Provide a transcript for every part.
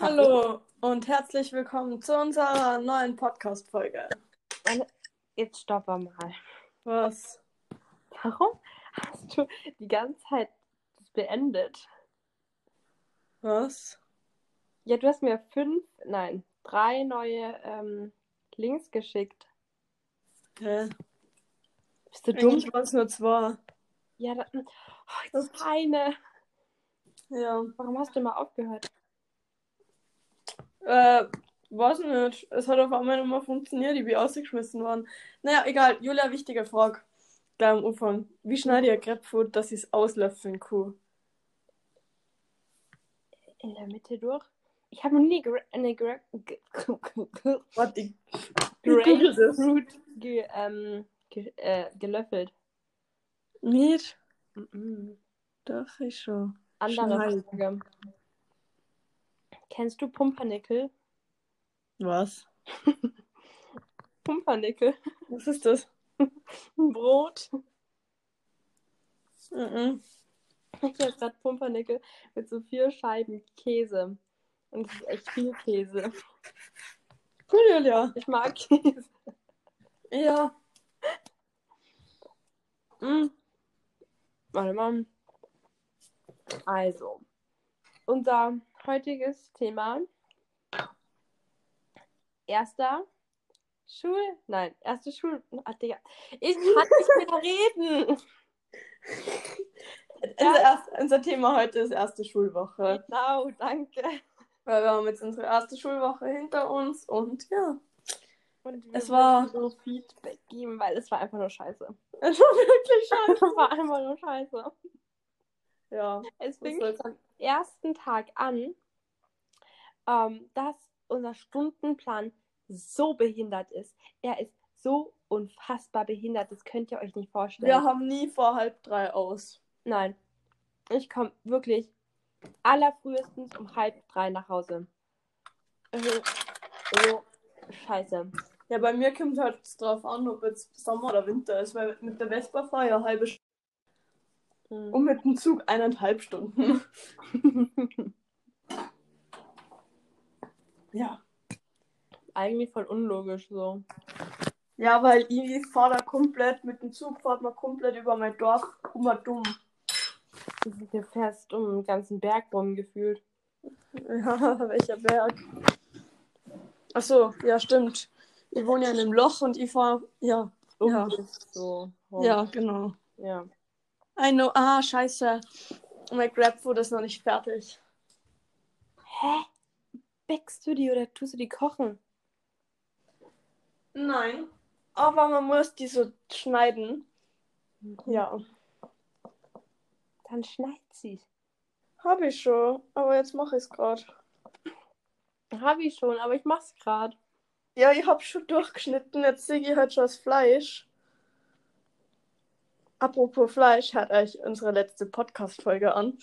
Hallo und herzlich willkommen zu unserer neuen Podcast-Folge. Jetzt stoppe mal. Was? Warum hast du die ganze Zeit das beendet? Was? Ja, du hast mir fünf, nein, drei neue ähm, Links geschickt. Hä? Bist du dumm? Waren es nur zwei. Ja, da, oh, ist eine. Ja. Warum hast du mal aufgehört? Äh, weiß nicht. Es hat auf einmal nicht mehr funktioniert, ich bin ausgeschmissen worden. Naja, egal. Julia, wichtige Frage. Da am Anfang. Wie schneide ich Grapefruit, dass ich es auslöffeln kann? In der Mitte durch? Ich habe noch nie gra eine gra Warte, ich. Grapefruit ge ähm, ge äh, gelöffelt. Nicht? Mhm. Doch, ich schon. Andere. Frage. Kennst du Pumpernickel? Was? Pumpernickel. Was ist das? Ein Brot. Ich habe gerade Pumpernickel mit so vier Scheiben Käse. Und es ist echt viel Käse. Cool, Julia. Ich mag Käse. Ja. Mm. Warte mal. Also, unser heutiges Thema. Erster Schul... Nein, erste Schul... Ach, Digga. Ich kann nicht mehr reden. Unser, erst, unser Thema heute ist erste Schulwoche. Genau, danke. Weil wir haben jetzt unsere erste Schulwoche hinter uns und ja, Und wir Es war- so Feedback geben, weil es war einfach nur scheiße. es war wirklich Es scheiße. war einfach nur scheiße. Ja, Es fing? Ersten Tag an, ähm, dass unser Stundenplan so behindert ist. Er ist so unfassbar behindert, das könnt ihr euch nicht vorstellen. wir haben nie vor halb drei aus. Nein, ich komme wirklich allerfrühestens um halb drei nach Hause. So scheiße. Ja, bei mir kommt halt drauf an, ob jetzt Sommer oder Winter ist, weil mit der Vespa fahre ich eine halbe Stunde Hm. und mit dem Zug eineinhalb Stunden. Ja. Eigentlich voll unlogisch so. Ja, weil ich fahre da komplett, mit dem Zug fahrt man komplett über mein Dorf, immer dumm. Du fährst um den ganzen Berg rum gefühlt. Ja, welcher Berg? Ach so, ja, stimmt. Ich wohne ja in einem Loch und ich fahre, ja, Um Ja. so. ja, genau. Ja. I know, ah, scheiße. Mein Grabfood ist noch nicht fertig. Hä? Bäckst du die oder tust du die kochen? Nein. Aber man muss die so schneiden. Ja, Dann schneid sie. habe ich schon. Aber jetzt mache ich es gerade. Hab ich schon, aber ich mach's grad. Ja, ich habe schon durchgeschnitten. Jetzt sehe ich halt schon das Fleisch. Apropos Fleisch, hört euch unsere letzte Podcast-Folge an.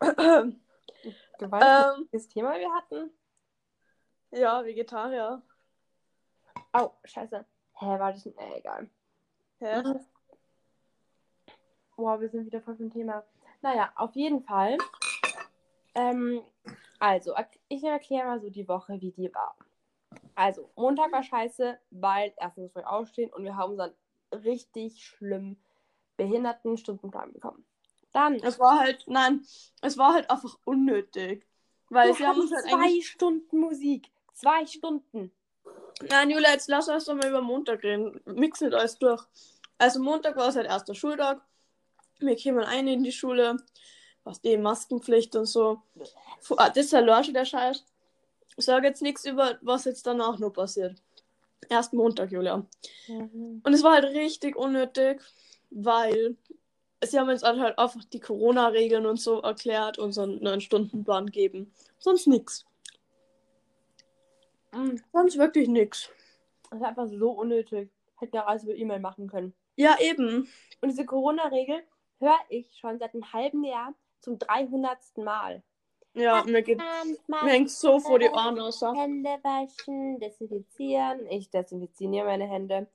Weißt, ähm, Thema wir hatten? ja, Vegetarier. Oh, scheiße. Hä, war das nicht? Äh, egal. Hä? Wow, wir sind wieder voll vom Thema. Naja, auf jeden Fall. Ähm, also, ich erkläre mal so die Woche, wie die war. Also, Montag war scheiße, weil erstens früh aufstehen und wir haben unseren richtig schlimm behinderten Stundenplan bekommen. Dann, Es war halt, nein, es war halt einfach unnötig. Weil wir sie haben uns halt zwei eigentlich. Stunden Musik. Zwei Stunden. Nein, Julia, jetzt lass uns doch mal über Montag reden. Mix nicht alles durch. Also Montag war es halt erster Schultag. Wir kamen ein in die Schule. Was die Maskenpflicht und so. Ah, das ist ja Lorsch, der Scheiß. Ich sage jetzt nichts über, was jetzt danach noch passiert. Erst Montag, Julia. Und es war halt richtig unnötig, weil sie haben uns halt einfach die Corona-Regeln und so erklärt und so einen neuen Stundenplan geben. Sonst nix. Mm, Sonst wirklich nix. Das ist einfach so unnötig. Hätten ja alles über E-Mail machen können. Ja, eben. Und diese Corona-Regel höre ich schon seit einem halben Jahr zum 300. Mal. Ja, mir geht mir hängt so vor die Ohren aus. Hände waschen, desinfizieren. Ich desinfiziere meine Hände.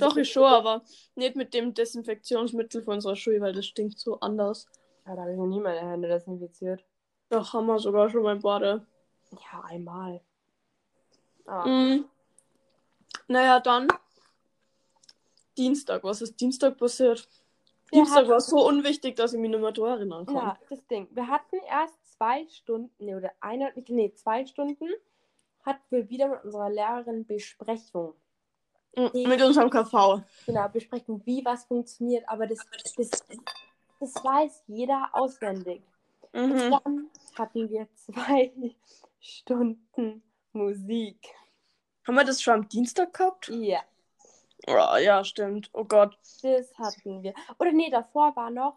Was Doch, ich schon, aber nicht mit dem Desinfektionsmittel von unserer Schule, weil das stinkt so anders. Ja, da habe ich noch nie meine Hände desinfiziert. Doch, haben wir sogar schon beim Bade. Ja, einmal. Aber Mhm. Naja, dann Dienstag. Was ist Dienstag passiert? Wir Dienstag war so unwichtig, dass ich mich nicht mehr daran erinnern kann. Ja, das Ding. Wir hatten erst zwei Stunden, nee, oder eine, nee, zwei Stunden hatten wir wieder mit unserer Lehrerin Besprechung. Mit unserem KV. Genau, Besprechung, wie was funktioniert, aber das, das, das weiß jeder auswendig. Mhm. Dann hatten wir zwei Stunden Musik. Haben wir das schon am Dienstag gehabt? Ja, Oh, ja, stimmt. Oh Gott. das hatten wir. Oder nee, davor war noch,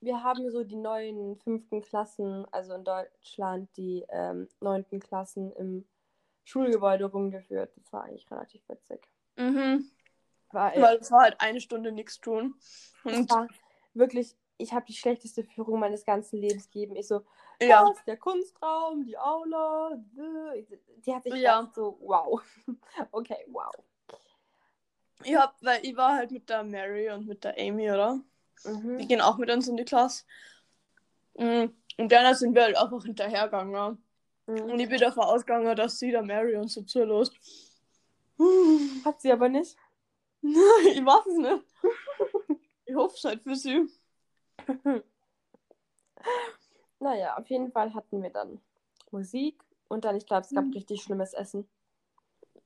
wir haben so die neuen fünften Klassen, also in Deutschland die ähm, neunten Klassen im Schulgebäude rumgeführt. Das war eigentlich relativ witzig. Mhm. Weil Weil es war halt eine Stunde nichts tun. Und wirklich, ich habe die schlechteste Führung meines ganzen Lebens gegeben. Ich so, ja, was, der Kunstraum, die Aula. Die hat sich Ja. so, wow. Okay, wow. ich hab, weil ich war halt mit der Mary und mit der Amy, oder? Die Mhm. gehen auch mit uns in die Klasse. Mhm. Und dann sind wir halt einfach hinterhergegangen. Und Mhm. ich bin davon ausgegangen, dass sie der Mary uns so zulässt. Hat sie aber nicht. ich weiß es nicht. Ich hoffe es halt für sie. Naja, auf jeden Fall hatten wir dann Musik und dann, ich glaube, es gab Mhm. richtig schlimmes Essen.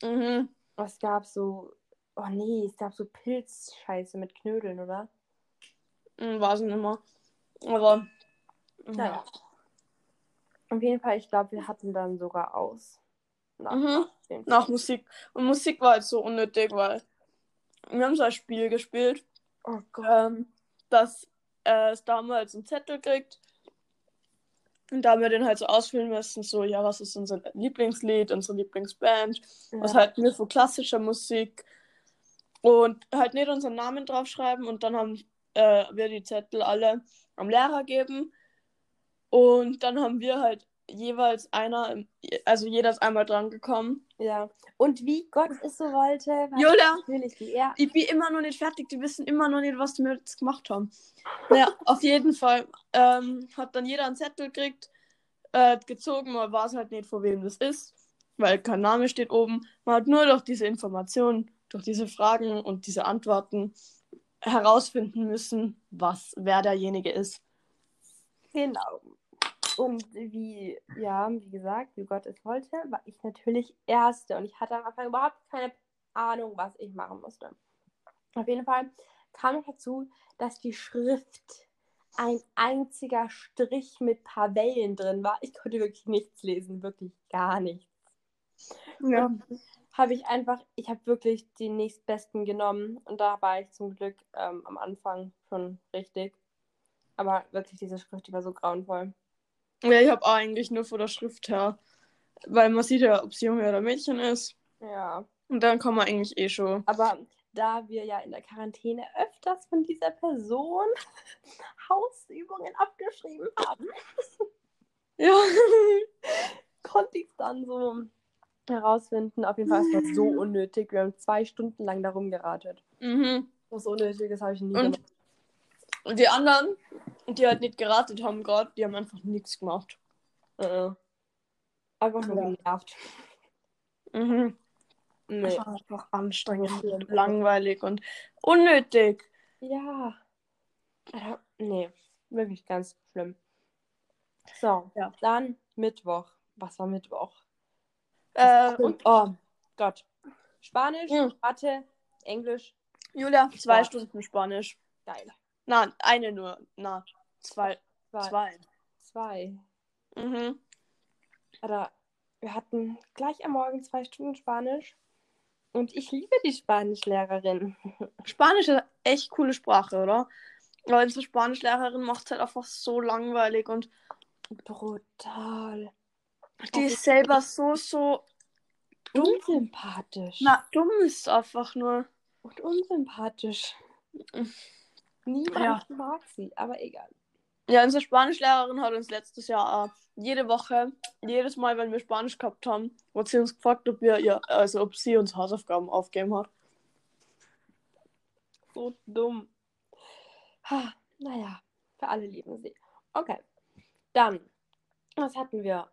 Mhm. Es gab so, oh nee, es gab so Pilzscheiße mit Knödeln, oder? Mhm, weiß ich nicht mehr. Aber. Naja. Auf jeden Fall, ich glaube, wir hatten dann sogar aus. Nach, Mhm. Nach Musik. Und Musik war halt so unnötig, weil wir haben so ein Spiel gespielt, Oh ähm, dass äh, es damals einen Zettel kriegt. Und da haben wir den halt so ausfüllen müssen, so, ja, was ist unser Lieblingslied, unsere Lieblingsband, was Ja. halten wir von klassischer Musik und halt nicht unseren Namen draufschreiben und dann haben äh, wir die Zettel alle am Lehrer geben und dann haben wir halt jeweils einer, also jeder ist einmal dran gekommen. Ja. Und wie Gott es so wollte, Julia, natürlich die er. ich bin immer noch nicht fertig, die wissen immer noch nicht, was wir jetzt gemacht haben. Naja, auf jeden Fall ähm, hat dann jeder einen Zettel gekriegt, äh, gezogen, man weiß halt nicht, von wem das ist, weil kein Name steht oben. Man hat nur durch diese Informationen, durch diese Fragen und diese Antworten herausfinden müssen, was, wer derjenige ist. Genau. Und wie, ja, wie gesagt, wie Gott es wollte, war ich natürlich Erste. Und ich hatte am Anfang überhaupt keine Ahnung, was ich machen musste. Auf jeden Fall kam noch dazu, dass die Schrift ein einziger Strich mit paar Wellen drin war. Ich konnte wirklich nichts lesen, wirklich gar nichts. Ja. Habe ich einfach, ich habe wirklich die nächstbesten genommen und da war ich zum Glück ähm, am Anfang schon richtig. Aber wirklich, diese Schrift, die war so grauenvoll. Ja, ich habe eigentlich nur von der Schrift her, weil man sieht ja, ob es Junge oder Mädchen ist. Ja. Und dann kann man eigentlich eh schon. Aber da wir ja in der Quarantäne öfters von dieser Person Hausübungen abgeschrieben haben, Ja. konnte ich es dann so herausfinden. Auf jeden Fall ist das so unnötig. Wir haben zwei Stunden lang darum geratet. mhm. Was Unnötiges habe ich nie Und- gemacht. Und die anderen, die halt nicht geratet haben gerade, die haben einfach nichts gemacht. Äh, äh. Einfach nur Ja. genervt. Mhm. Nee. Das war einfach anstrengend und langweilig und unnötig. Ja. Nee, wirklich ganz schlimm. So, Ja. dann Mittwoch. Was war Mittwoch? Äh, und oh Gott. Spanisch, Mhm. Mathe, Englisch. Julia, zwei Ja. Stunden Spanisch. Geil. Na, eine nur. Na, zwei. Zwei. Zwei. Zwei. Mhm. Alter, wir hatten gleich am Morgen zwei Stunden Spanisch. Und ich liebe die Spanischlehrerin. Spanisch ist echt coole Sprache, oder? Aber unsere Spanischlehrerin macht halt einfach so langweilig und Brutal. die ist selber so, so. Unsympathisch. Na, dumm ist einfach nur. Und unsympathisch. Niemand Ja. mag sie, aber egal. Ja, unsere Spanischlehrerin hat uns letztes Jahr äh, jede Woche, jedes Mal, wenn wir Spanisch gehabt haben, hat sie uns gefragt, ob wir ihr, also ob sie uns Hausaufgaben aufgeben hat. So dumm. Ha, naja, für alle lieben sie. Okay. Dann, was hatten wir?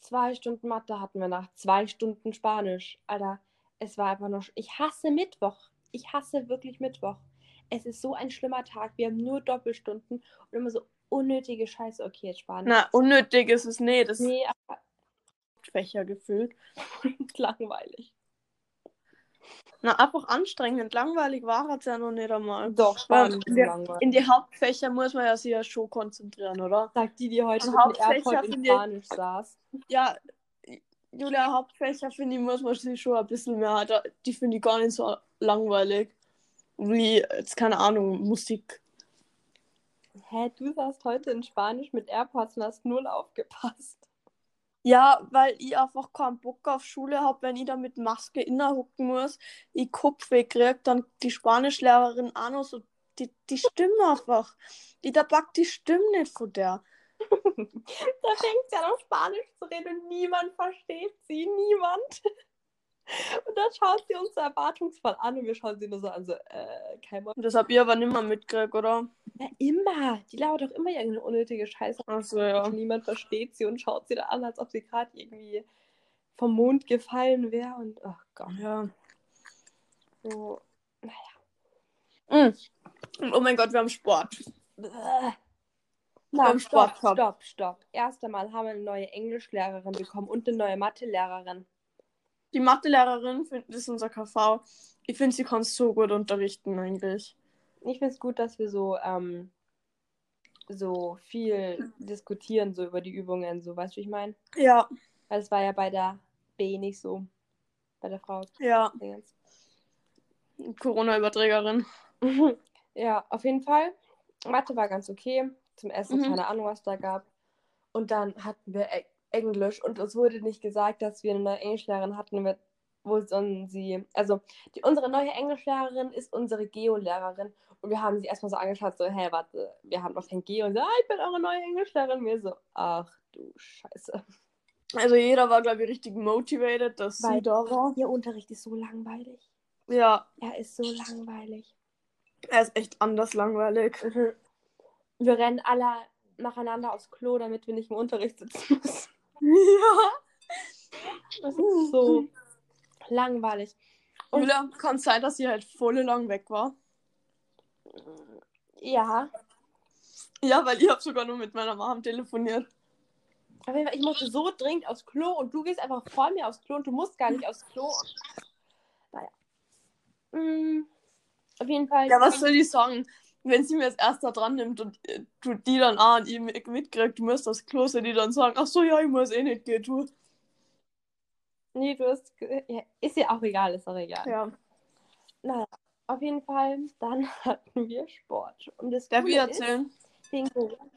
zwei Stunden Mathe hatten wir nach zwei Stunden Spanisch. Alter, es war einfach noch. Ich hasse Mittwoch. Ich hasse wirklich Mittwoch. Es ist so ein schlimmer Tag. Wir haben nur Doppelstunden und immer so unnötige Scheiße. Okay, jetzt Spanisch. Na, unnötig ist es nee, das nee, aber ist Fächer gefühlt. langweilig. Na, einfach anstrengend. Langweilig war es ja noch nicht einmal. Doch, Spanisch in, langweilig. in die Hauptfächer muss man ja sich ja schon konzentrieren, oder? Sagt die, die heute Also mit in Spanisch saß. Ja, Julia, Hauptfächer finde ich, muss man sich schon ein bisschen mehr. Die finde ich gar nicht so langweilig. Wie, jetzt keine Ahnung, Musik. Hä, du saßt heute in Spanisch mit AirPods und hast null aufgepasst. Ja, weil ich einfach keinen Bock auf Schule habe, wenn ich da mit Maske innerhucken muss, ich Kopfweh krieg, dann die Spanischlehrerin auch noch so, die, die Stimme einfach. Die da packt die Stimme nicht von der. Da fängt sie an, auf Spanisch zu reden und niemand versteht sie. Niemand. Und dann schaut sie uns so erwartungsvoll an und wir schauen sie nur so an, so, äh, kein. Und das hab ich aber nimmer mitgekriegt, oder? Ja, immer. Die labert doch immer irgendeine unnötige Scheiße. Achso, ja. Niemand versteht sie und schaut sie da an, als ob sie gerade irgendwie vom Mond gefallen wäre. Und, ach Gott. Ja. So. Mm. Und oh mein Gott, wir haben Sport. Bäh. Na, Sport stopp, stopp, stopp. Erst einmal haben wir eine neue Englischlehrerin bekommen und eine neue Mathelehrerin. Die Mathelehrerin find, ist unser KV. Ich finde, sie kann so gut unterrichten eigentlich. Ich finde es gut, dass wir so, ähm, so viel diskutieren, so über die Übungen, so, weißt du, wie ich meine? Ja, Weil es war ja bei der B nicht so. Bei der Frau. ja. Corona-Überträgerin. ja, auf jeden Fall. Mathe war ganz okay. Zum Essen, Mhm. keine Ahnung, was da gab. Und dann hatten wir E- Englisch und es wurde nicht gesagt, dass wir eine neue Englischlehrerin hatten, mit- wo sollen sie. Also, die, unsere neue Englischlehrerin ist unsere Geo-Lehrerin. Und wir haben sie erstmal so angeschaut, so, hey, warte, wir haben noch kein Geo. Und so, ah, ich bin eure neue Englischlehrerin. Wir so, ach du Scheiße. Also jeder war, glaube ich, richtig motivated, dass Weil- sie da war. Ihr Unterricht ist so langweilig. Ja, Er ist so langweilig. er ist echt anders langweilig. Wir rennen alle nacheinander aufs Klo, damit wir nicht im Unterricht sitzen müssen. Ja. Das ist so langweilig. Und- Julia, kann sein, dass sie halt voll lang weg war. Ja, Ja, weil ich habe sogar nur mit meiner Mom telefoniert. auf jeden Fall, ich musste so dringend aufs Klo und du gehst einfach vor mir aufs Klo und du musst gar nicht aufs Klo. Naja. Mm, auf jeden Fall. Ja, was soll ich sagen? Wenn sie mir als erster dran nimmt und äh, du die dann ich mit- mitkriegt, du musst das Klo, soll die dann sagen, ach so, ja, ich muss eh nicht gehen, du. Nee, du hast. Ja, ist ja auch egal, ist auch egal. Ja. Naja, auf jeden Fall, dann hatten wir Sport. Und das Darf ich ist, erzählen? wegen Corona-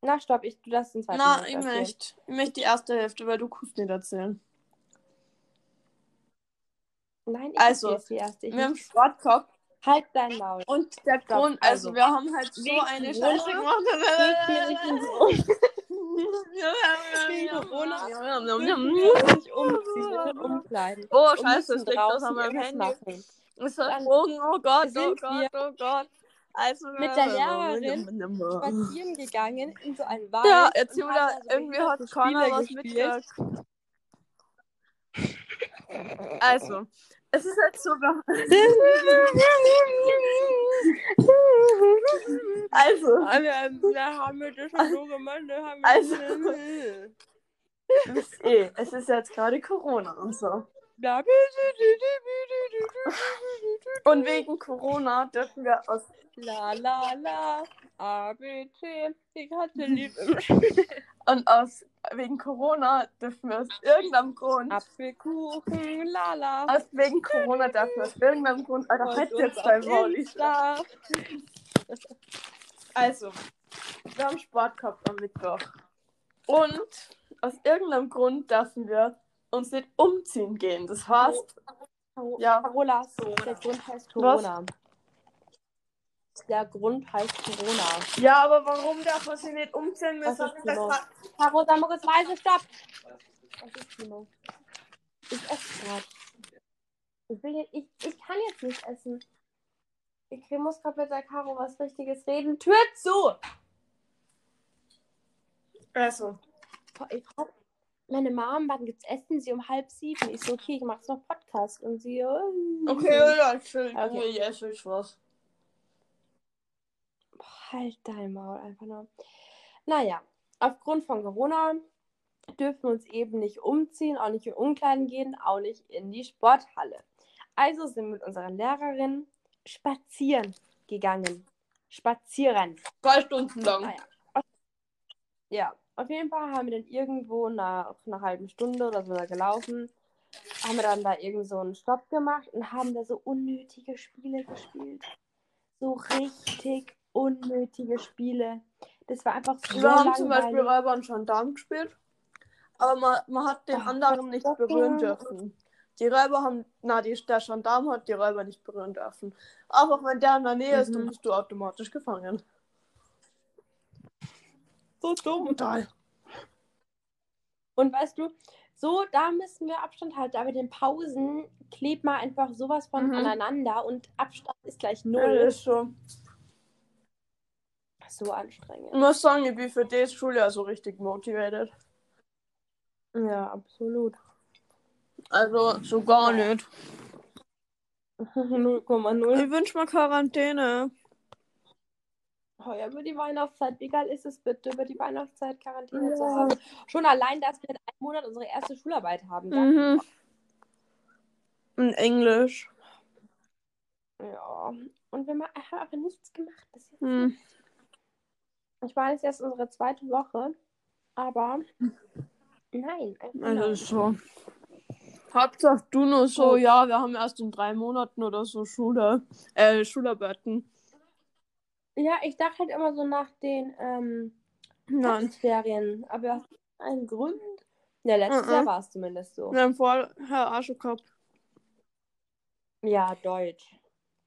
Na, stopp, ich, du darfst den zweiten Na, ich möchte. Ich möchte die erste Hälfte, weil du kannst nicht erzählen. Nein, ich Also, die erste. Ich Wir haben. Sport gehabt Halt dein Maul. und der Grund, also, also, wir haben halt so eine Scheiße gemacht. Wegen Corona wir umziehen Umkleiden. Oh, scheiße, liegt auf draußen meinem Handy. machen. Es hat Dann Drogen, oh Gott, oh Gott, oh Gott. Also, mit der Lehrerin Spazieren gegangen in so einen Wald. Ja, und jetzt haben Julia, da so irgendwie hat Spiele was gespielt. mitgekriegt. Also, es ist halt so, wir- also, Wir haben das schon so gemacht. wir haben- Also. eh, es ist jetzt gerade Corona und so. Und wegen Corona dürfen wir aus La la la. A, B, C. Ich hatte lieb und aus wegen Corona dürfen wir aus irgendeinem Grund Apfelkuchen. La la. aus wegen Corona dürfen wir aus irgendeinem Grund Alter, halt jetzt ich- Insta. Also, wir haben Sport gehabt am Mittwoch. Und aus irgendeinem Grund dürfen wir uns nicht umziehen gehen. Das heißt, Ja. Carola, der Grund heißt Corona. Der Grund heißt Corona. ja, aber warum darf man sich nicht umziehen? Wir Was sagen, ist das los? hat- Caro, sag mal kurz leise, stopp! Was ist Timo? Ich esse gerade. Ich, will ich, ich kann jetzt nicht essen. Ich muss gerade mit der Caro was Richtiges reden. Tür zu! Also, ich brauch- meine Mom, wann gibt's Essen? Sie um halb sieben. Ich so, okay, ich mach jetzt noch Podcast. Und sie, oh, Okay, ja, chill. Okay. Ja, esse ich was. Halt dein Maul einfach nur. Naja, aufgrund von Corona dürfen wir uns eben nicht umziehen, auch nicht in Umkleiden gehen, auch nicht in die Sporthalle. Also sind wir mit unserer Lehrerin spazieren gegangen. Spazieren. Zwei Stunden lang. Naja. Ja, auf jeden Fall haben wir dann irgendwo nach einer halben Stunde oder so da gelaufen, haben wir dann da irgend so einen Stopp gemacht und haben da so unnötige Spiele gespielt. So richtig unnötige Spiele. Das war einfach so Wir haben zum Beispiel langweilig. Räuber und Gendarm gespielt. Aber man, man hat den Ach, anderen nicht berühren dürfen. Die Räuber haben, na, die, der Gendarm hat die Räuber nicht berühren dürfen. Aber wenn der in der Nähe ist, dann Mhm. bist du automatisch gefangen. So dumm. Total. Und weißt du, so, da müssen wir Abstand halten. Aber den Pausen klebt man einfach sowas von Mhm. aneinander und Abstand ist gleich Ja, null. ist so. So anstrengend. Ich muss sagen, ich bin für die Schule ja so richtig motiviert. Ja, absolut. Also, so gar Ja. nicht. 0,0. Ich wünsche mir Quarantäne. Oh ja, über die Weihnachtszeit. Wie geil ist es bitte, über die Weihnachtszeit Quarantäne zu Ja. haben? Schon allein, dass wir in einem Monat unsere erste Schularbeit haben. Mhm. In Englisch. Ja. Und wir haben aber nichts gemacht. Das ist Hm. Ich war jetzt erst unsere zweite Woche, aber nein. einfach Also ist so. Hauptsache du nur so, Gut. ja, wir haben erst in drei Monaten oder so Schule, äh, Schularbeiten. Ja, ich dachte halt immer so nach den ähm, Nein. Herbstferien. Aber aus einem Grund. Ja, letztes. Jahr war es zumindest so. Vorher auch schon gehabt. Ja, Deutsch.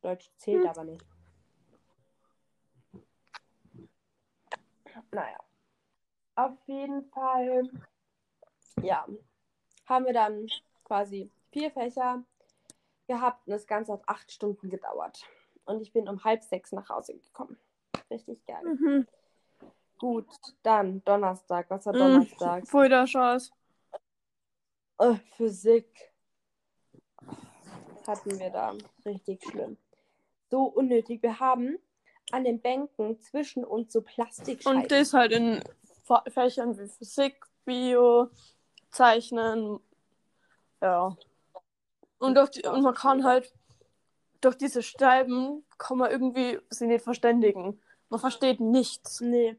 Deutsch zählt Hm. aber nicht. Naja. Auf jeden Fall, ja, haben wir dann quasi vier Fächer gehabt und das Ganze hat acht Stunden gedauert. Und ich bin um halb sechs nach Hause gekommen. Richtig geil. Mhm. Gut, dann Donnerstag. Was war Mhm. Donnerstag? Voll der Scheiß. Äh, Physik. Hatten wir da. Richtig schlimm. So unnötig. Wir haben an den Bänken zwischen uns so Plastikscheiben. Und das halt in Fächern wie Physik, Bio, Zeichnen. Ja. Und, die, und man kann halt durch diese Scheiben kann man irgendwie sie nicht verständigen. Man versteht nichts. Nee.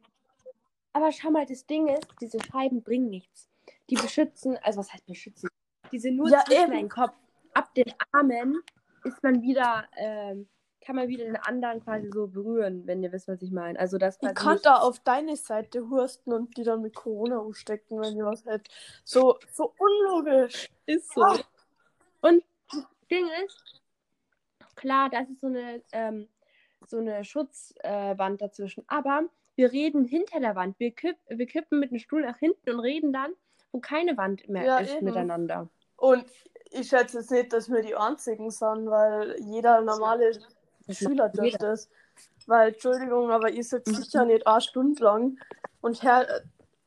Aber schau mal, das Ding ist, diese Scheiben bringen nichts. Die beschützen, also was heißt beschützen? Die sind nur Ja, zwischen deinen Kopf. Ab den Armen ist man wieder, ähm, kann man wieder den anderen quasi so berühren, wenn ihr wisst, was ich meine. Also das Ich kann da auf deine Seite hursten und die dann mit Corona umstecken, wenn ihr was hält. So, so unlogisch. Ist so. Ah. Und das Ding ist, klar, das ist so eine, ähm, so eine Schutzwand äh, dazwischen. Aber wir reden hinter der Wand. Wir, kipp, wir kippen mit dem Stuhl nach hinten und reden dann, wo keine Wand mehr Ja, ist eben. miteinander. Und ich schätze jetzt nicht, dass wir die einzigen sind, weil jeder normale Das Schüler dürfte jeder. es. Weil, Entschuldigung, aber ich sitze sicher nicht eine Stunde lang und hör,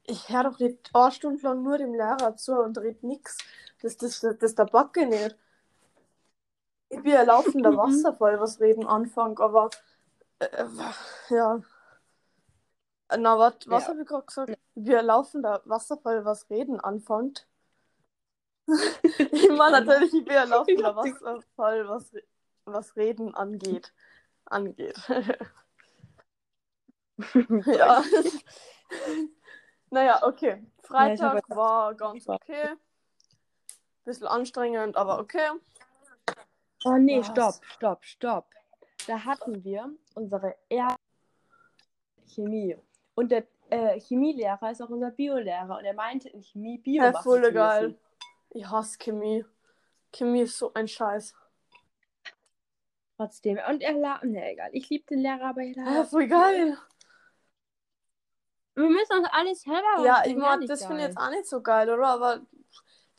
ich höre doch nicht eine Stunde lang nur dem Lehrer zu und red nix. Das, das, das, das der Backe nicht. Ich bin ein laufender Mhm. Wasserfall, was Reden anfängt, aber äh, ja. Na, wat, was Ja. habe ich gerade gesagt? Ich bin ein laufender Wasserfall, was Reden anfängt. ich meine natürlich, ich bin ein laufender Wasserfall, was, was Reden angeht. Angeht. ja. naja, okay. Freitag war ganz okay. Bisschen anstrengend, aber okay. Oh nee, Was? stopp, stopp, stopp. Da hatten wir unsere erste Chemie. Und der äh, Chemielehrer ist auch unser Biolehrer. Und er meinte, in Chemie Bio Ja, voll geil. Ich hasse Chemie. Chemie ist so ein Scheiß. Trotzdem. Und er la Ne, egal. Ich liebe den Lehrer, aber er Ja, voll geil. Wir müssen uns alles selber Ja, ich mag, das finde ich jetzt auch nicht so geil, oder? Aber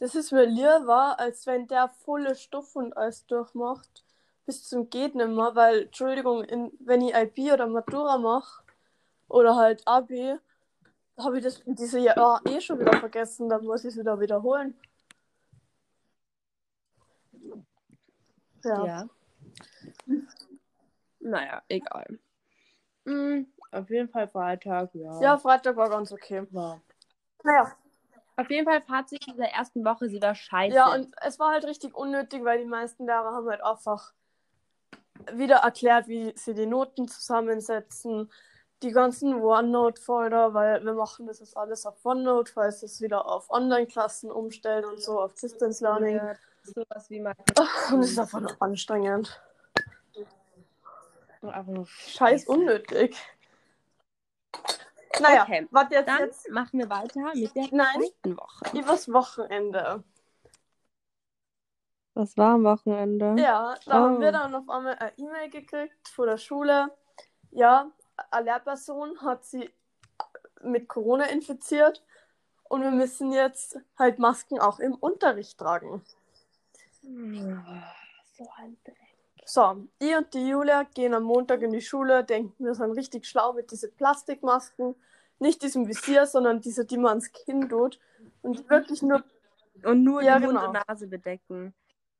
das ist mir lieber, als wenn der volle Stoff und alles durchmacht. Bis zum geht nimmer, weil, Entschuldigung, in, wenn ich IB oder Matura mache, oder halt Abi, habe ich das diese Jahr eh schon wieder vergessen, dann muss ich es wieder wiederholen. Ja. Ja. Naja, egal. Mm, auf jeden Fall Freitag, ja. Ja, Freitag war ganz okay. war. Naja. Auf jeden Fall Fazit dieser ersten Woche, sie war scheiße. Ja, und es war halt richtig unnötig, weil die meisten Lehrer haben halt einfach wieder erklärt, wie sie die Noten zusammensetzen. Die ganzen OneNote-Folder, weil wir machen das jetzt alles auf OneNote, falls es wieder auf Online-Klassen umstellen und so, auf Distance Learning. Ja, sowas wie mal Und es ist einfach noch anstrengend. Scheiß unnötig. Naja, Okay, warte jetzt, Dann jetzt machen wir weiter mit der Nein. zweiten Woche. übers Wochenende. Was war am Wochenende? Ja, da Oh. haben wir dann auf einmal eine E-Mail gekriegt von der Schule. Ja, eine Lehrperson hat sie mit Corona infiziert und wir müssen jetzt halt Masken auch im Unterricht tragen. So ein Dreck. So, ich und die Julia gehen am Montag in die Schule, denken, wir sind richtig schlau mit diesen Plastikmasken. Nicht diesem Visier, sondern diese, die man ans Kinn tut. Und wirklich nur Und nur Ja, die Mund genau. und Nase bedecken.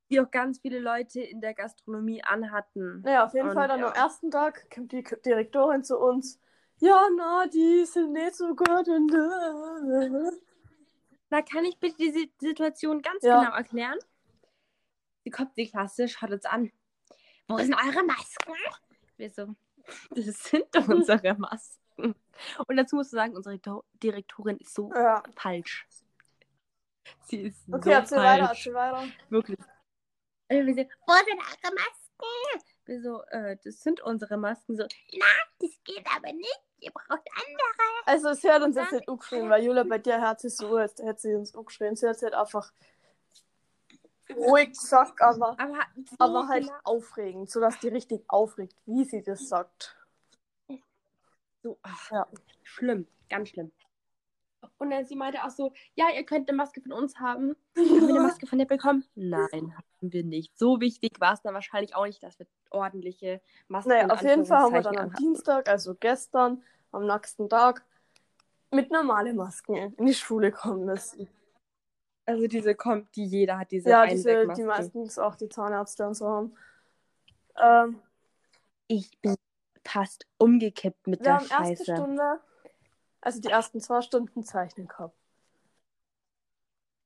Die auch ganz viele Leute in der Gastronomie anhatten. Naja, auf jeden Und Fall dann ja. am ersten Tag kommt die Direktorin zu uns. Ja, na, die sind nicht so gut. Und, äh. Na, kann ich bitte die Si- Situation ganz Ja. genau erklären? Sie kommt in die Klasse, schaut uns an. Wo sind eure Masken? Wir so, das sind unsere Masken. Und dazu musst du sagen, unsere Do- Direktorin ist so Ja. falsch. Sie ist Okay, so erzähl weiter, falsch. erzähl weiter. Wirklich. Und wir so, wo sind eure Masken? Wir so, äh, das sind unsere Masken. So, na, das geht aber nicht. Ihr braucht andere. Also, es hört uns jetzt nicht angeschrien, weil Julia bei dir hört sich so, als hätte sie uns angeschrien. Sie hat es halt einfach ruhig gesagt, aber, Aber, aber halt genau- aufregend, sodass die richtig aufregt, wie sie das sagt. So, ach, Ja. schlimm, ganz schlimm. Und dann sie meinte auch so, ja, ihr könnt eine Maske von uns haben. Haben wir eine Maske von dir bekommen? Nein, haben wir nicht. So wichtig war es dann wahrscheinlich auch nicht, dass wir ordentliche Masken Naja, in auf jeden Fall haben wir dann am. Dienstag, also gestern, am nächsten Tag, mit normalen Masken in die Schule kommen müssen. Also diese kommt, die jeder hat, diese Ja, diese, die meistens auch die Zahnärzte und so haben. Ähm, Ich bin fast umgekippt mit wir der haben erste Scheiße. Stunde, also die ersten zwei Stunden Zeichnen gehabt.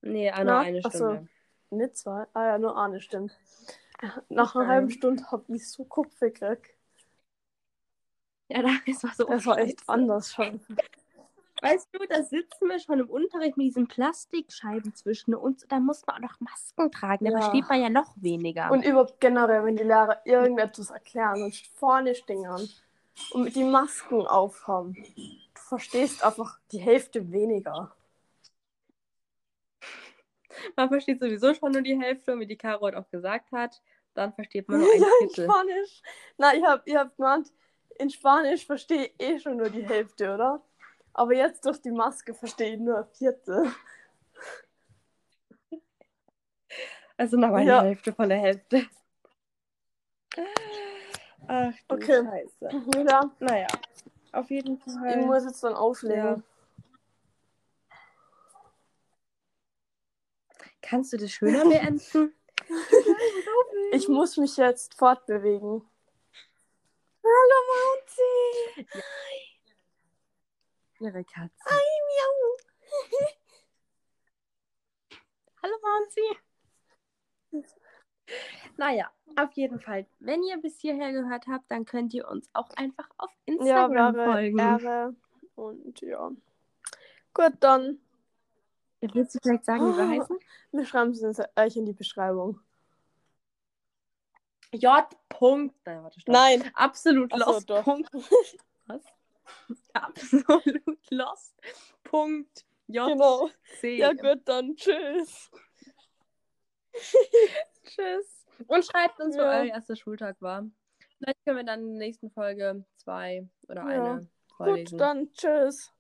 Nee, nur Na, eine ach so. Stunde. Nicht zwei? Ah ja, nur eine, stimmt. Nach einer halben Stunde habe ich so Kopf gekriegt. Ja, das war so Das war echt scheiße. anders schon. Weißt du, da sitzen wir schon im Unterricht mit diesen Plastikscheiben zwischen uns. Da muss man auch noch Masken tragen. Da Ja. versteht man ja noch weniger. Und überhaupt generell, wenn die Lehrer irgendetwas erklären und vorne stehen und die Masken aufhaben, du verstehst einfach die Hälfte weniger. man versteht sowieso schon nur die Hälfte, und wie die Caro heute auch gesagt hat. Dann versteht man nur ein Ja, in. Spanisch. Na, ich hab, ich hab gemeint, in Spanisch verstehe ich eh schon nur die Hälfte, oder? Aber jetzt durch die Maske verstehe ich nur ein Viertel. Also noch eine Ja. Hälfte von der Hälfte. Ach du Okay. Scheiße. Ja, Naja, auf jeden ich Fall. muss jetzt dann auflegen. Kannst du das schöner beenden? Ich muss mich jetzt fortbewegen. Hallo, Mounty! Ihre Katze. Miau. Hallo Monsi. Naja, auf jeden Fall. Wenn ihr bis hierher gehört habt, dann könnt ihr uns auch einfach auf Ja, Instagram wäre folgen. Ehre. Und ja. Gut, dann. Willst du vielleicht sagen, wie wir Oh. heißen? Wir schreiben es euch in die Beschreibung. J. Punkt. Nein, warte, stopp. Nein. Absolut Ach so. Punkt. Was? Absolut lost. Punkt. J. Genau. C. Ja, gut, dann. Tschüss. Tschüss. Und schreibt uns, wo Ja. euer erster Schultag war. Vielleicht können wir dann in der nächsten Folge zwei oder Ja. eine vorlesen. Gut, dann. Tschüss.